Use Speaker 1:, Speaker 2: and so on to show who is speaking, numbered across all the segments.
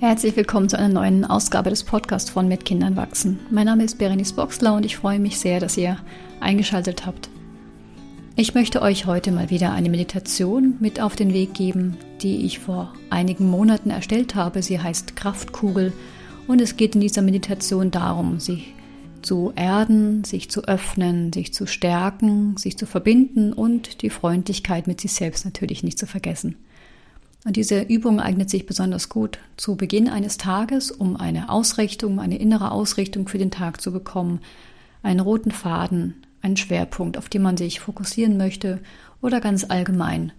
Speaker 1: Herzlich willkommen zu einer neuen Ausgabe des Podcasts von Mit Kindern wachsen. Mein Name ist Berenice Boxler und ich freue mich sehr, dass ihr eingeschaltet habt. Ich möchte euch heute mal wieder eine Meditation mit auf den Weg geben, die ich vor einigen Monaten erstellt habe. Sie heißt Kraftkugel und es geht in dieser Meditation darum, sich zu erden, sich zu öffnen, sich zu stärken, sich zu verbinden und die Freundlichkeit mit sich selbst natürlich nicht zu vergessen. Und diese Übung eignet sich besonders gut zu Beginn eines Tages, um eine Ausrichtung, eine innere Ausrichtung für den Tag zu bekommen, einen roten Faden, einen Schwerpunkt, auf den man sich fokussieren möchte oder ganz allgemein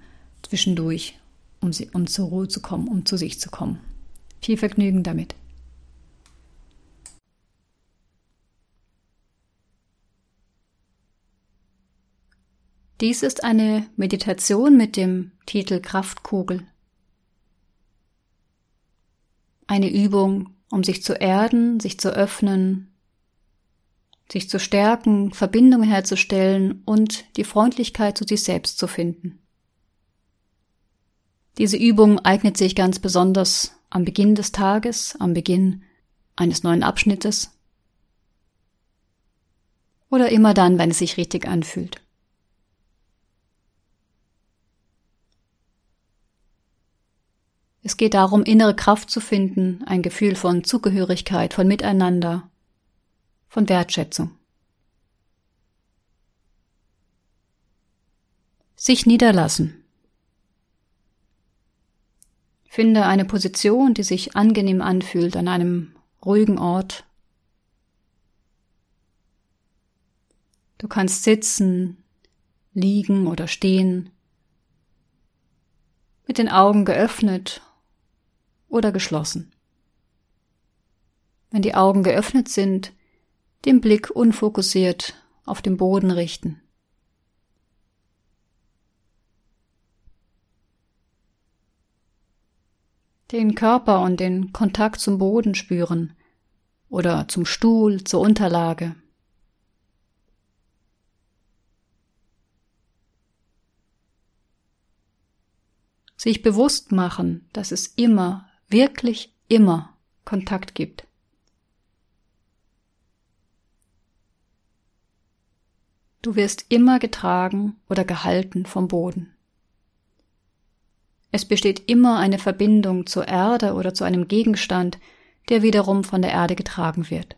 Speaker 1: zwischendurch, um, sie, um zur Ruhe zu kommen, um zu sich zu kommen. Viel Vergnügen damit. Dies ist eine Meditation mit dem Titel Kraftkugel eine Übung, um sich zu erden, sich zu öffnen, sich zu stärken, Verbindungen herzustellen und die Freundlichkeit zu sich selbst zu finden. Diese Übung eignet sich ganz besonders am Beginn des Tages, am Beginn eines neuen Abschnittes oder immer dann, wenn es sich richtig anfühlt. Geht darum, innere Kraft zu finden, ein Gefühl von Zugehörigkeit, von Miteinander, von Wertschätzung. Sich niederlassen. Finde eine Position, die sich angenehm anfühlt an einem ruhigen Ort. Du kannst sitzen, liegen oder stehen, mit den Augen geöffnet oder geschlossen. Wenn die Augen geöffnet sind, den Blick unfokussiert auf den Boden richten. Den Körper und den Kontakt zum Boden spüren oder zum Stuhl, zur Unterlage. Sich bewusst machen, dass es immer wirklich immer Kontakt gibt. Du wirst immer getragen oder gehalten vom Boden. Es besteht immer eine Verbindung zur Erde oder zu einem Gegenstand, der wiederum von der Erde getragen wird.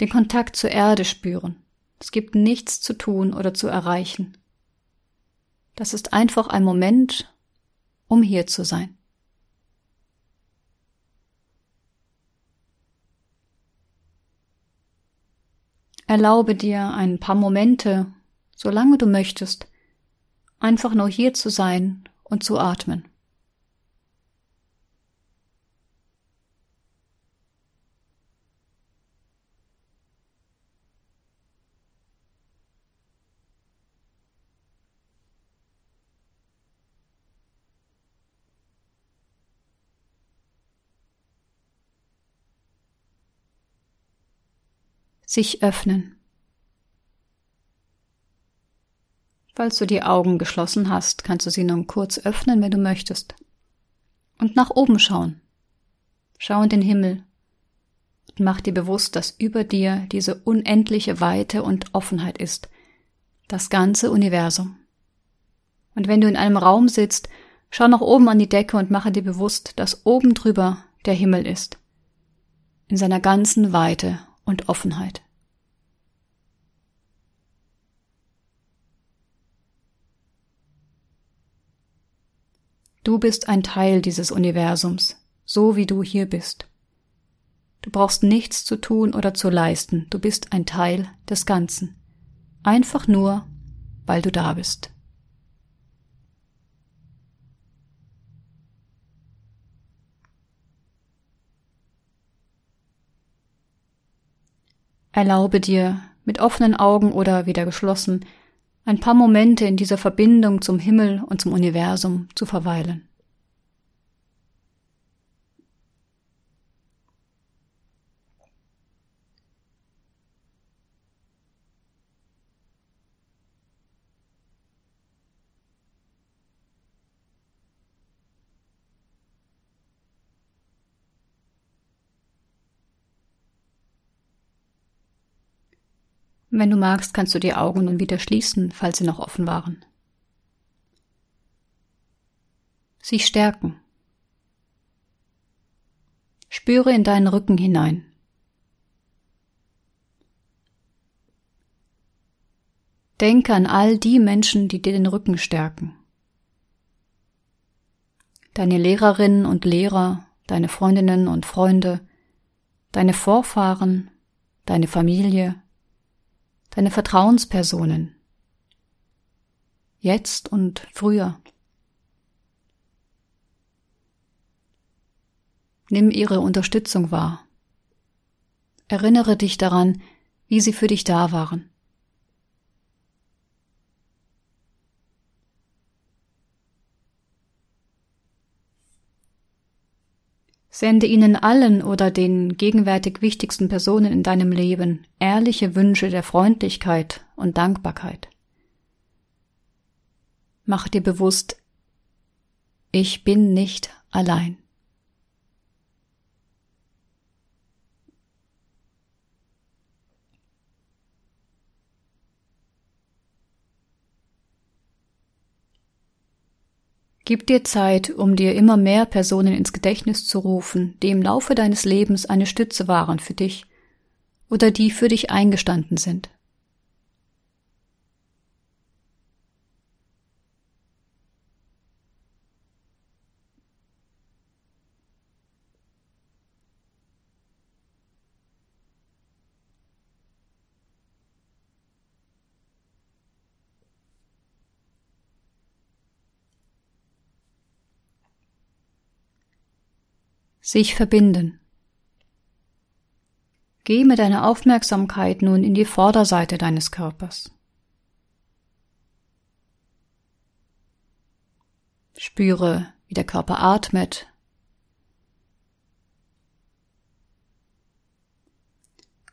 Speaker 1: Den Kontakt zur Erde spüren. Es gibt nichts zu tun oder zu erreichen. Das ist einfach ein Moment, um hier zu sein. Erlaube dir ein paar Momente, solange du möchtest, einfach nur hier zu sein und zu atmen. Sich öffnen. Falls du die Augen geschlossen hast, kannst du sie nun kurz öffnen, wenn du möchtest. Und nach oben schauen. Schau in den Himmel und mach dir bewusst, dass über dir diese unendliche Weite und Offenheit ist. Das ganze Universum. Und wenn du in einem Raum sitzt, schau nach oben an die Decke und mache dir bewusst, dass oben drüber der Himmel ist. In seiner ganzen Weite und Offenheit. Du bist ein Teil dieses Universums, so wie du hier bist. Du brauchst nichts zu tun oder zu leisten, du bist ein Teil des Ganzen. Einfach nur, weil du da bist. Erlaube dir, mit offenen Augen oder wieder geschlossen, ein paar Momente in dieser Verbindung zum Himmel und zum Universum zu verweilen. Wenn du magst, kannst du die Augen nun wieder schließen, falls sie noch offen waren. Sich stärken. Spüre in deinen Rücken hinein. Denke an all die Menschen, die dir den Rücken stärken. Deine Lehrerinnen und Lehrer, deine Freundinnen und Freunde, deine Vorfahren, deine Familie, deine Vertrauenspersonen, jetzt und früher. Nimm ihre Unterstützung wahr. Erinnere dich daran, wie sie für dich da waren. Sende ihnen allen oder den gegenwärtig wichtigsten Personen in deinem Leben ehrliche Wünsche der Freundlichkeit und Dankbarkeit. Mach dir bewusst, ich bin nicht allein. Gib dir Zeit, um dir immer mehr Personen ins Gedächtnis zu rufen, die im Laufe deines Lebens eine Stütze waren für dich oder die für dich eingestanden sind. Sich verbinden. Geh mit deiner Aufmerksamkeit nun in die Vorderseite deines Körpers. Spüre, wie der Körper atmet.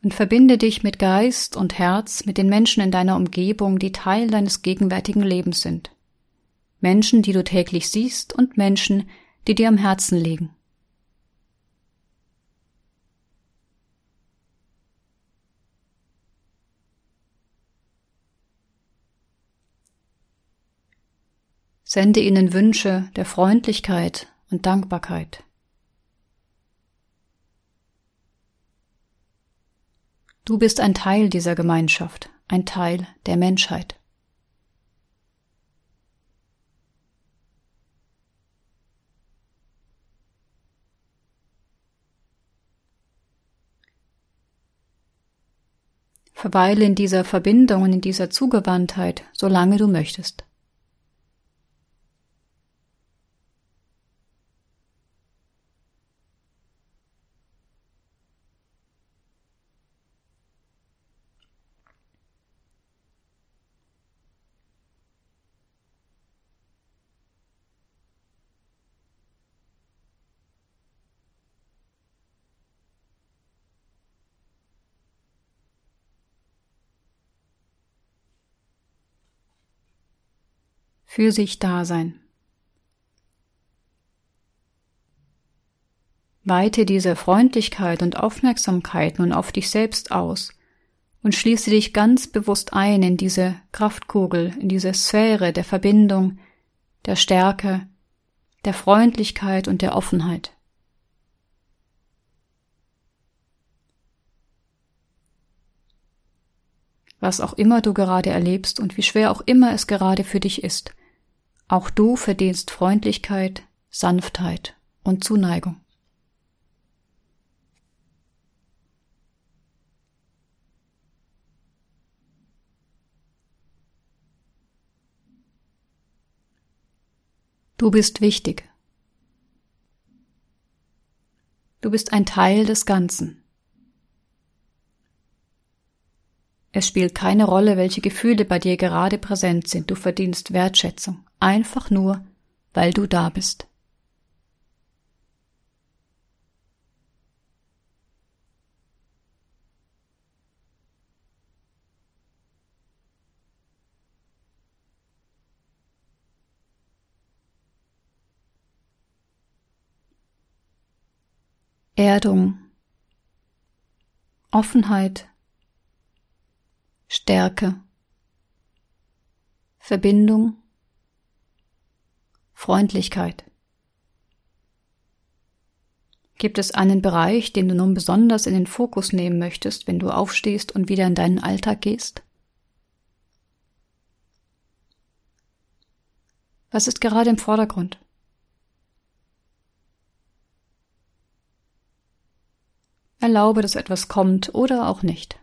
Speaker 1: Und verbinde dich mit Geist und Herz mit den Menschen in deiner Umgebung, die Teil deines gegenwärtigen Lebens sind. Menschen, die du täglich siehst und Menschen, die dir am Herzen liegen. Sende ihnen Wünsche der Freundlichkeit und Dankbarkeit. Du bist ein Teil dieser Gemeinschaft, ein Teil der Menschheit. Verweile in dieser Verbindung und in dieser Zugewandtheit, solange du möchtest. Für sich da sein. Weite diese Freundlichkeit und Aufmerksamkeit nun auf dich selbst aus und schließe dich ganz bewusst ein in diese Kraftkugel, in diese Sphäre der Verbindung, der Stärke, der Freundlichkeit und der Offenheit. Was auch immer du gerade erlebst und wie schwer auch immer es gerade für dich ist, auch du verdienst Freundlichkeit, Sanftheit und Zuneigung. Du bist wichtig. Du bist ein Teil des Ganzen. Es spielt keine Rolle, welche Gefühle bei dir gerade präsent sind, du verdienst Wertschätzung, einfach nur, weil du da bist. Erdung, Offenheit, Stärke, Verbindung, Freundlichkeit. Gibt es einen Bereich, den du nun besonders in den Fokus nehmen möchtest, wenn du aufstehst und wieder in deinen Alltag gehst? Was ist gerade im Vordergrund? Erlaube, dass etwas kommt oder auch nicht.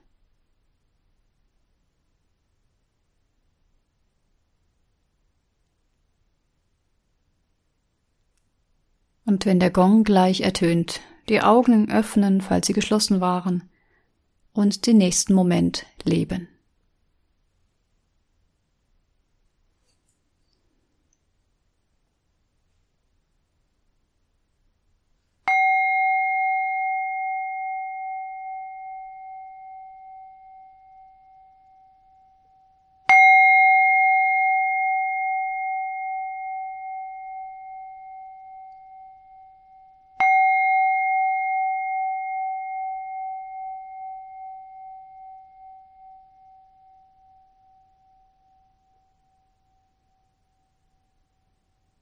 Speaker 1: Und wenn der Gong gleich ertönt, die Augen öffnen, falls sie geschlossen waren, und den nächsten Moment leben.